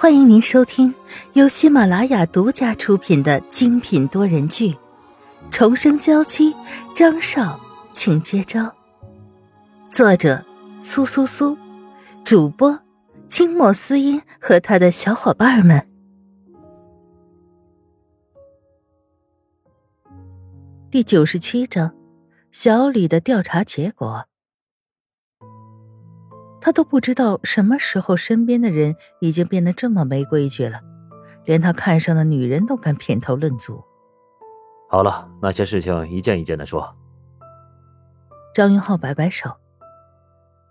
欢迎您收听由喜马拉雅独家出品的精品多人剧《重生娇妻》，张少，请接招。作者：苏苏苏，主播：清末思音和他的小伙伴们。第九十七章：小李的调查结果。他都不知道什么时候身边的人已经变得这么没规矩了，连他看上的女人都敢品头论足。好了，那些事情一件一件的说。张云浩摆摆手，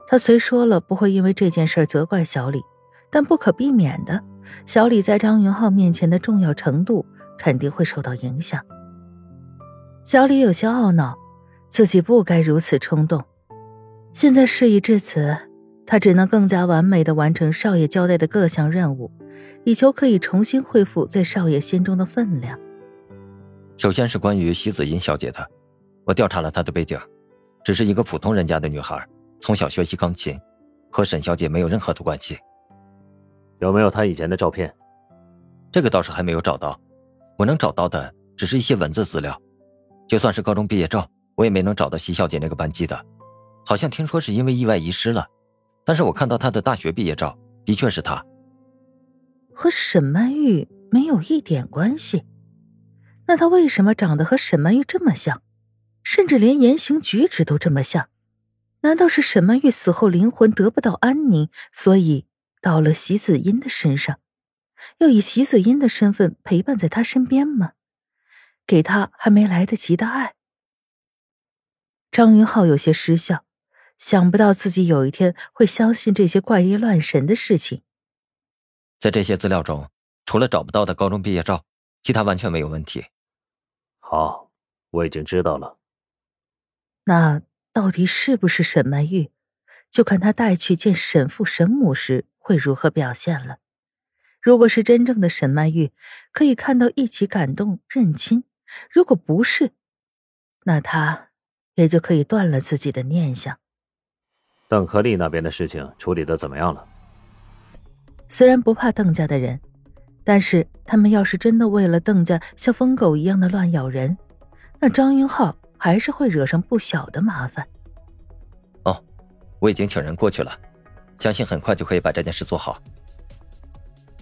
他虽说了不会因为这件事责怪小李，但不可避免的，小李在张云浩面前的重要程度肯定会受到影响。小李有些懊恼，自己不该如此冲动，现在事已至此。他只能更加完美的完成少爷交代的各项任务，以求可以重新恢复在少爷心中的分量。首先是关于席子音小姐的，我调查了她的背景，只是一个普通人家的女孩，从小学习钢琴，和沈小姐没有任何的关系。有没有她以前的照片？这个倒是还没有找到，我能找到的只是一些文字资料，就算是高中毕业照，我也没能找到席小姐那个班级的，好像听说是因为意外遗失了。但是我看到他的大学毕业照，的确是他。和沈曼玉没有一点关系，那他为什么长得和沈曼玉这么像，甚至连言行举止都这么像？难道是沈曼玉死后灵魂得不到安宁，所以到了席子音的身上，要以席子音的身份陪伴在他身边吗？给他还没来得及的爱？张云浩有些失笑。想不到自己有一天会相信这些怪异乱神的事情。在这些资料中，除了找不到的高中毕业照，其他完全没有问题。好，我已经知道了。那到底是不是沈曼玉，就看他带去见沈父沈母时会如何表现了。如果是真正的沈曼玉，可以看到一起感动认亲；如果不是，那他也就可以断了自己的念想。邓克利那边的事情处理的怎么样了？虽然不怕邓家的人，但是他们要是真的为了邓家像疯狗一样的乱咬人，那张云浩还是会惹上不小的麻烦。哦，我已经请人过去了，相信很快就可以把这件事做好。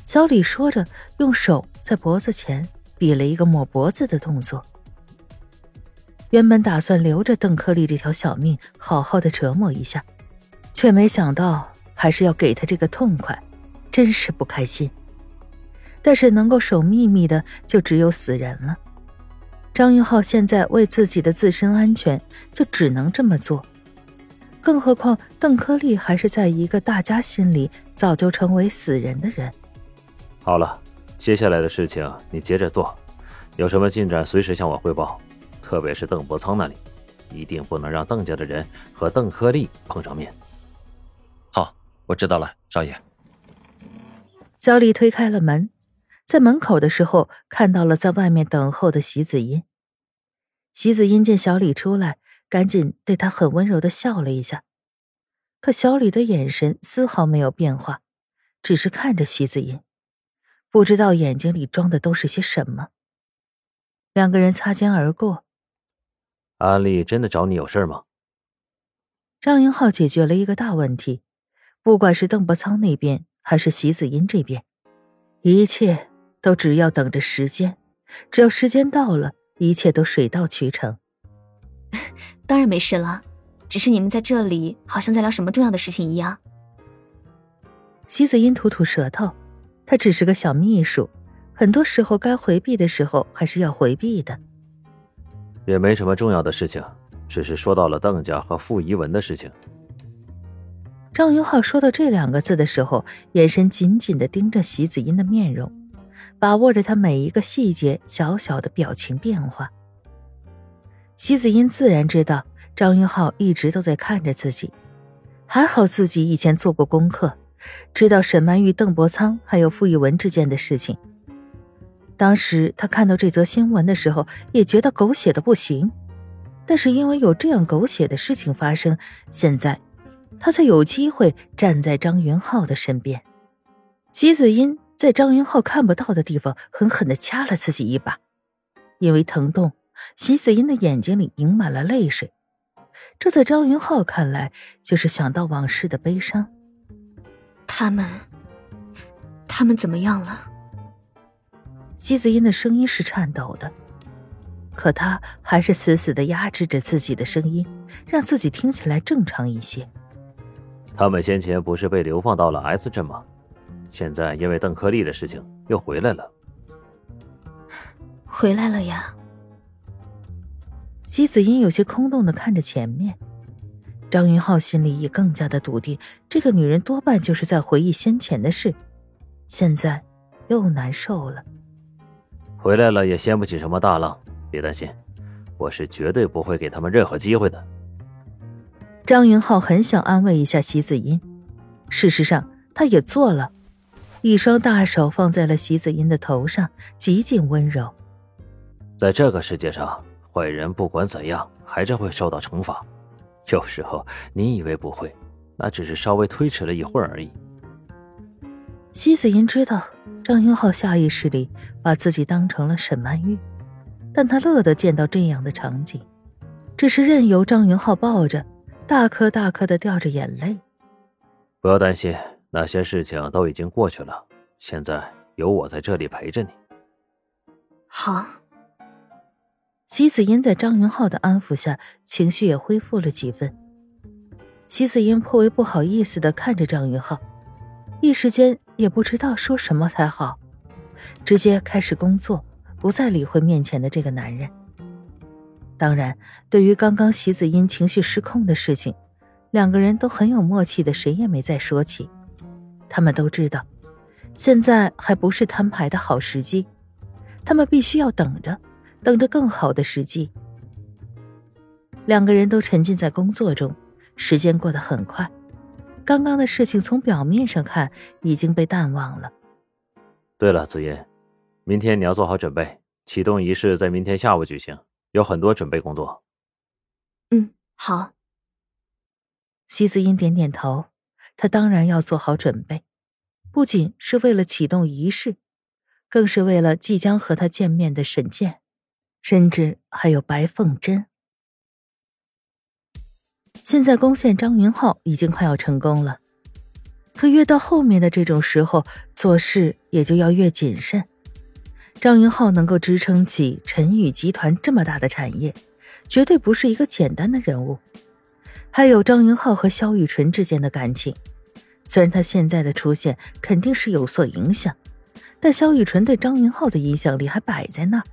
小李说着，用手在脖子前比了一个抹脖子的动作。原本打算留着邓克利这条小命，好好的折磨一下。却没想到，还是要给他这个痛快，真是不开心。但是能够守秘密的，就只有死人了。张云浩现在为自己的自身安全，就只能这么做。更何况邓科利还是在一个大家心里早就成为死人的人。好了，接下来的事情你接着做，有什么进展随时向我汇报。特别是邓伯苍那里，一定不能让邓家的人和邓科利碰上面。我知道了，少爷。小李推开了门，在门口的时候看到了在外面等候的席子音。席子音见小李出来，赶紧对他很温柔的笑了一下。可小李的眼神丝毫没有变化，只是看着席子音，不知道眼睛里装的都是些什么。两个人擦肩而过。安利真的找你有事吗？张云浩解决了一个大问题。不管是邓伯苍那边，还是席子音这边，一切都只要等着时间。只要时间到了，一切都水到渠成。当然没事了，只是你们在这里好像在聊什么重要的事情一样。席子音吐吐舌头，他只是个小秘书，很多时候该回避的时候还是要回避的。也没什么重要的事情，只是说到了邓家和傅怡文的事情。张云浩说到这两个字的时候，眼神紧紧的盯着席子音的面容，把握着他每一个细节、小小的表情变化。席子音自然知道张云浩一直都在看着自己，还好自己以前做过功课，知道沈曼玉、邓伯苍还有傅艺文之间的事情。当时他看到这则新闻的时候，也觉得狗血的不行，但是因为有这样狗血的事情发生，现在。他才有机会站在张云浩的身边。席子音在张云浩看不到的地方狠狠的掐了自己一把，因为疼痛，席子音的眼睛里盈满了泪水。这在张云浩看来，就是想到往事的悲伤。他们，他们怎么样了？席子音的声音是颤抖的，可他还是死死的压制着自己的声音，让自己听起来正常一些。他们先前不是被流放到了 S 镇吗？现在因为邓克利的事情又回来了。回来了呀。姬子音有些空洞的看着前面，张云浩心里也更加的笃定，这个女人多半就是在回忆先前的事，现在又难受了。回来了也掀不起什么大浪，别担心，我是绝对不会给他们任何机会的。张云浩很想安慰一下席子音，事实上他也做了，一双大手放在了席子音的头上，极尽温柔。在这个世界上。坏人不管怎样，还是会受到惩罚。有时候你以为不会，那只是稍微推迟了一会儿而已。席子音知道张云浩下意识里把自己当成了沈曼玉，但他乐得见到这样的场景，只是任由张云浩抱着，大颗大颗的掉着眼泪。不要担心，那些事情都已经过去了，现在有我在这里陪着你。好。席子音在张云浩的安抚下，情绪也恢复了几分。席子音颇为不好意思的看着张云浩，一时间也不知道说什么才好，直接开始工作，不再理会面前的这个男人。当然，对于刚刚席子音情绪失控的事情，两个人都很有默契的，谁也没再说起。他们都知道，现在还不是摊牌的好时机，他们必须要等着。等着更好的时机。两个人都沉浸在工作中，时间过得很快。刚刚的事情从表面上看已经被淡忘了。对了，紫嫣，明天你要做好准备，启动仪式在明天下午举行，有很多准备工作。嗯，好。席子英点点头，他当然要做好准备，不仅是为了启动仪式，更是为了即将和他见面的沈健。甚至还有白凤珍。现在攻陷张云浩已经快要成功了，可越到后面的这种时候，做事也就要越谨慎。张云浩能够支撑起陈宇集团这么大的产业，绝对不是一个简单的人物。还有张云浩和萧雨纯之间的感情，虽然他现在的出现肯定是有所影响，但萧雨纯对张云浩的影响力还摆在那。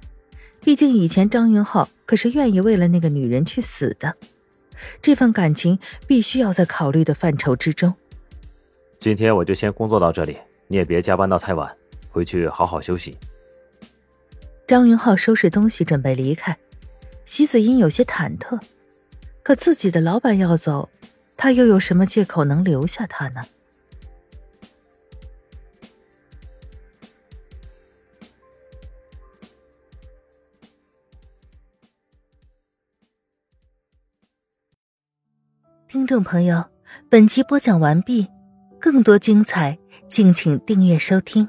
毕竟以前张云浩可是愿意为了那个女人去死的，这份感情必须要在考虑的范畴之中。今天我就先工作到这里，你也别加班到太晚，回去好好休息。张云浩收拾东西准备离开，席子英有些忐忑，可自己的老板要走，他又有什么借口能留下他呢？听众朋友，本集播讲完毕，更多精彩，敬请订阅收听。